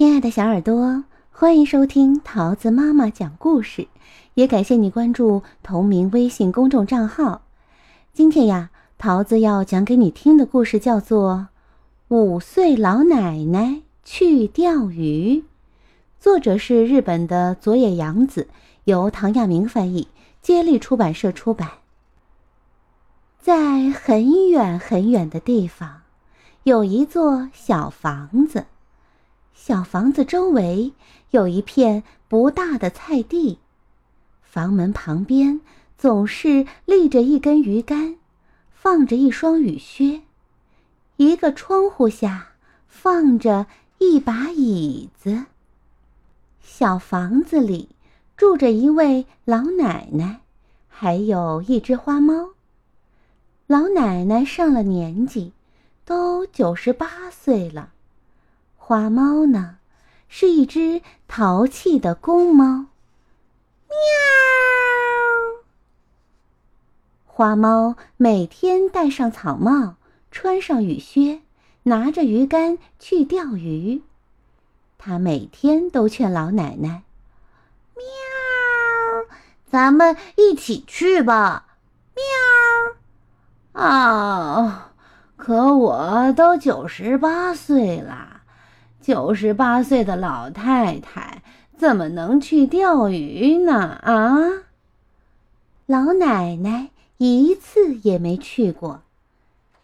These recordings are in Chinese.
亲爱的小耳朵，欢迎收听桃子妈妈讲故事，也感谢你关注同名微信公众账号。今天呀，桃子要讲给你听的故事叫做《五岁老奶奶去钓鱼》，作者是日本的佐野洋子，由唐亚明翻译，接力出版社出版。在很远很远的地方，有一座小房子。小房子周围有一片不大的菜地，房门旁边总是立着一根鱼竿，放着一双雨靴，一个窗户下放着一把椅子。小房子里住着一位老奶奶，还有一只花猫。老奶奶上了年纪，都九十八岁了。花猫呢，是一只淘气的公猫。喵！花猫每天戴上草帽，穿上雨靴，拿着鱼竿去钓鱼。它每天都劝老奶奶：“喵，咱们一起去吧。”喵！啊，可我都九十八岁了。九十八岁的老太太怎么能去钓鱼呢？啊！老奶奶一次也没去过。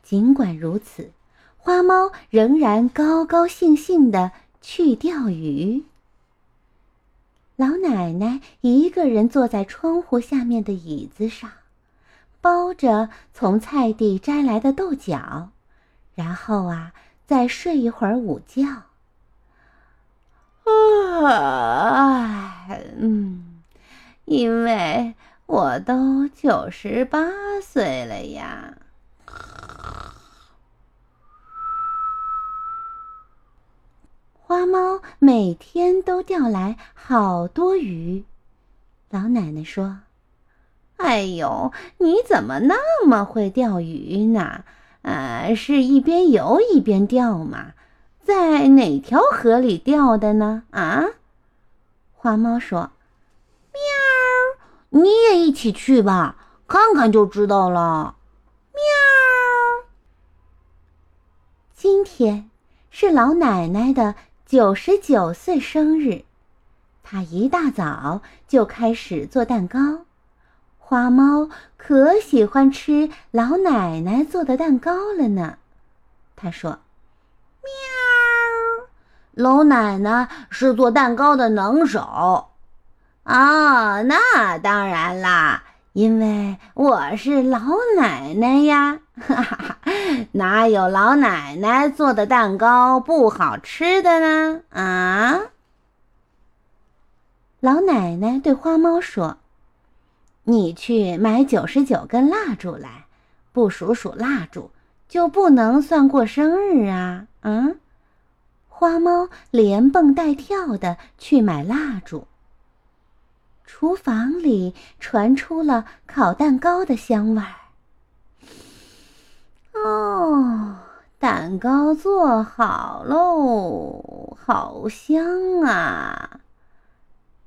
尽管如此，花猫仍然高高兴兴的去钓鱼。老奶奶一个人坐在窗户下面的椅子上，包着从菜地摘来的豆角，然后啊，再睡一会儿午觉。啊，嗯，因为我都九十八岁了呀。花猫每天都钓来好多鱼。老奶奶说：“哎呦，你怎么那么会钓鱼呢？啊，是一边游一边钓吗？”在哪条河里钓的呢？啊，花猫说：“喵，你也一起去吧，看看就知道了。”喵。今天是老奶奶的九十九岁生日，她一大早就开始做蛋糕。花猫可喜欢吃老奶奶做的蛋糕了呢。他说。喵老奶奶是做蛋糕的能手，啊，那当然啦，因为我是老奶奶呀，哈哈，哪有老奶奶做的蛋糕不好吃的呢？啊！老奶奶对花猫说：“你去买九十九根蜡烛来，不数数蜡烛就不能算过生日啊！”嗯。花猫连蹦带跳的去买蜡烛。厨房里传出了烤蛋糕的香味儿。哦，蛋糕做好喽，好香啊！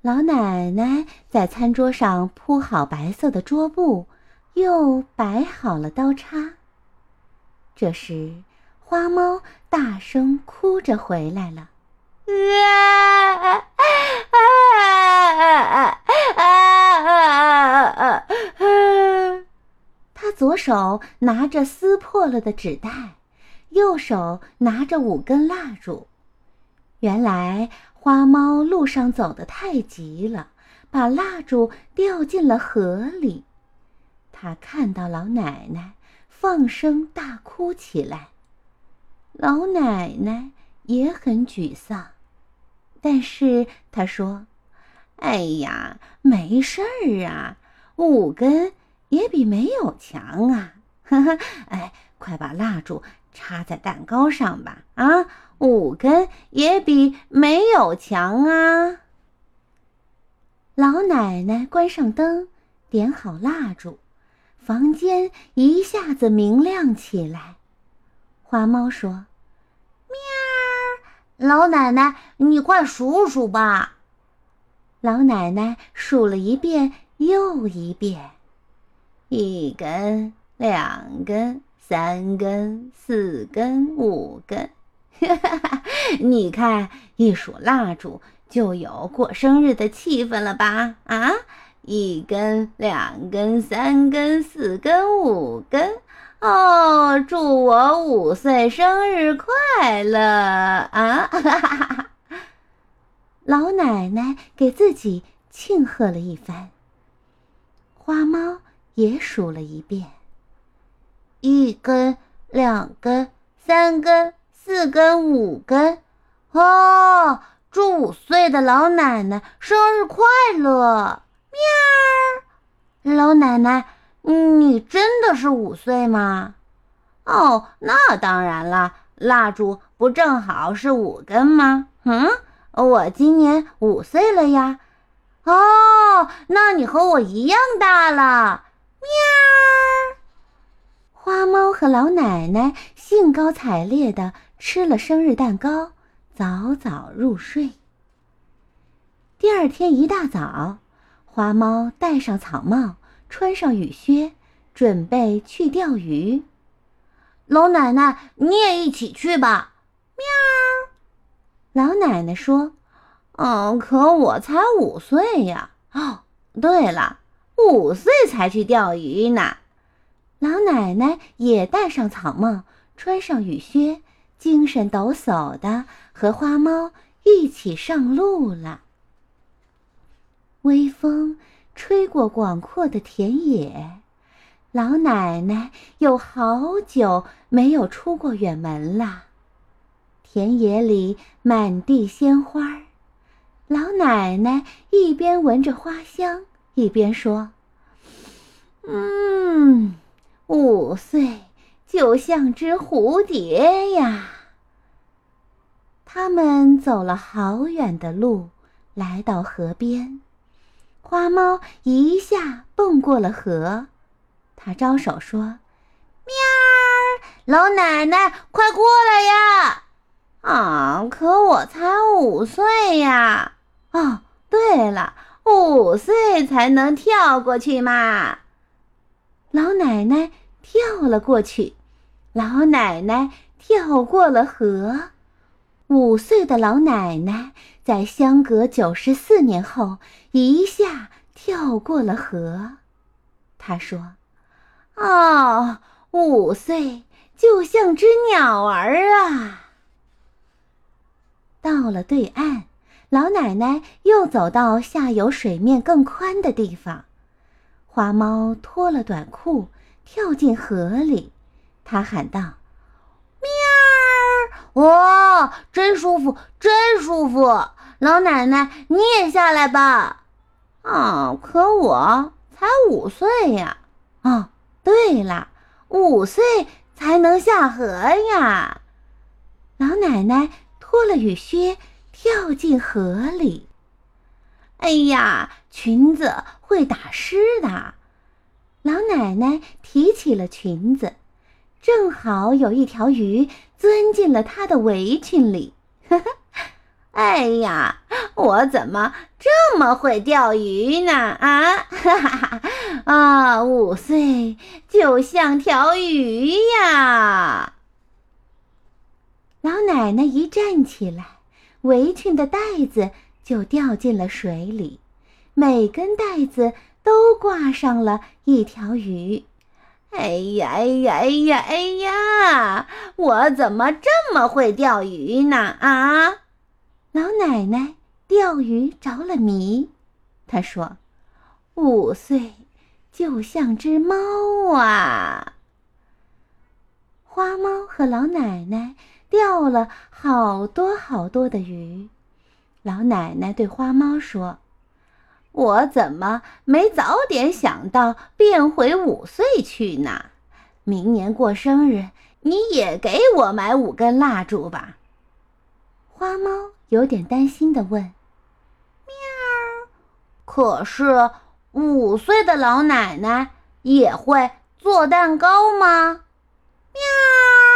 老奶奶在餐桌上铺好白色的桌布，又摆好了刀叉。这时。花猫大声哭着回来了，啊啊啊啊！他左手拿着撕破了的纸袋，右手拿着五根蜡烛。原来花猫路上走得太急了，把蜡烛掉进了河里。他看到老奶奶，放声大哭起来。老奶奶也很沮丧，但是她说：“哎呀，没事儿啊，五根也比没有强啊！呵呵，哎，快把蜡烛插在蛋糕上吧！啊，五根也比没有强啊！”老奶奶关上灯，点好蜡烛，房间一下子明亮起来。花猫说。喵，老奶奶，你快数数吧。老奶奶数了一遍又一遍，一根、两根、三根、四根、五根。哈哈，你看，一数蜡烛就有过生日的气氛了吧？啊，一根、两根、三根、四根、五根。哦，祝我五岁生日快乐啊！哈哈哈哈老奶奶给自己庆贺了一番。花猫也数了一遍：一根、两根、三根、四根、五根。哦，祝五岁的老奶奶生日快乐！喵，老奶奶。你真的是五岁吗？哦，那当然了，蜡烛不正好是五根吗？嗯，我今年五岁了呀。哦，那你和我一样大了。喵！花猫和老奶奶兴高采烈地吃了生日蛋糕，早早入睡。第二天一大早，花猫戴上草帽。穿上雨靴，准备去钓鱼。老奶奶，你也一起去吧。喵。老奶奶说：“嗯，可我才五岁呀。哦，对了，五岁才去钓鱼呢。”老奶奶也戴上草帽，穿上雨靴，精神抖擞的和花猫一起上路了。微风。吹过广阔的田野，老奶奶有好久没有出过远门了。田野里满地鲜花，老奶奶一边闻着花香，一边说：“嗯，五岁就像只蝴蝶呀。”他们走了好远的路，来到河边。花猫一下蹦过了河，它招手说：“喵儿，老奶奶，快过来呀！”啊，可我才五岁呀！哦，对了，五岁才能跳过去嘛。老奶奶跳了过去，老奶奶跳过了河。五岁的老奶奶在相隔九十四年后一下跳过了河。她说：“哦，五岁就像只鸟儿啊。”到了对岸，老奶奶又走到下游水面更宽的地方。花猫脱了短裤，跳进河里。它喊道：“！”哇，真舒服，真舒服！老奶奶，你也下来吧。啊，可我才五岁呀。哦，对了，五岁才能下河呀。老奶奶脱了雨靴，跳进河里。哎呀，裙子会打湿的。老奶奶提起了裙子。正好有一条鱼钻进了他的围裙里，哎呀，我怎么这么会钓鱼呢？啊，哈哈哈，啊，五岁就像条鱼呀！老奶奶一站起来，围裙的带子就掉进了水里，每根带子都挂上了一条鱼。哎呀哎呀哎呀哎呀！我怎么这么会钓鱼呢？啊！老奶奶钓鱼着了迷，她说：“五岁就像只猫啊。”花猫和老奶奶钓了好多好多的鱼。老奶奶对花猫说。我怎么没早点想到变回五岁去呢？明年过生日，你也给我买五根蜡烛吧。花猫有点担心的问：“喵，可是五岁的老奶奶也会做蛋糕吗？”喵。